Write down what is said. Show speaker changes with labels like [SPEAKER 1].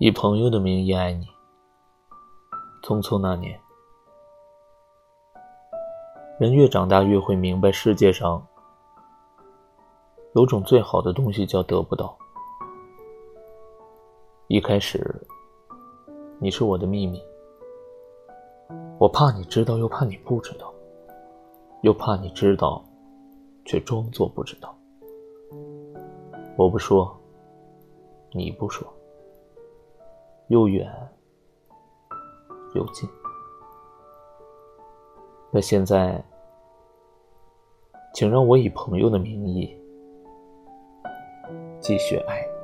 [SPEAKER 1] 以朋友的名义爱你。匆匆那年，人越长大越会明白，世界上有种最好的东西叫得不到。一开始，你是我的秘密，我怕你知道，又怕你不知道，又怕你知道，却装作不知道。我不说，你不说。又远又近，那现在，请让我以朋友的名义继续爱你。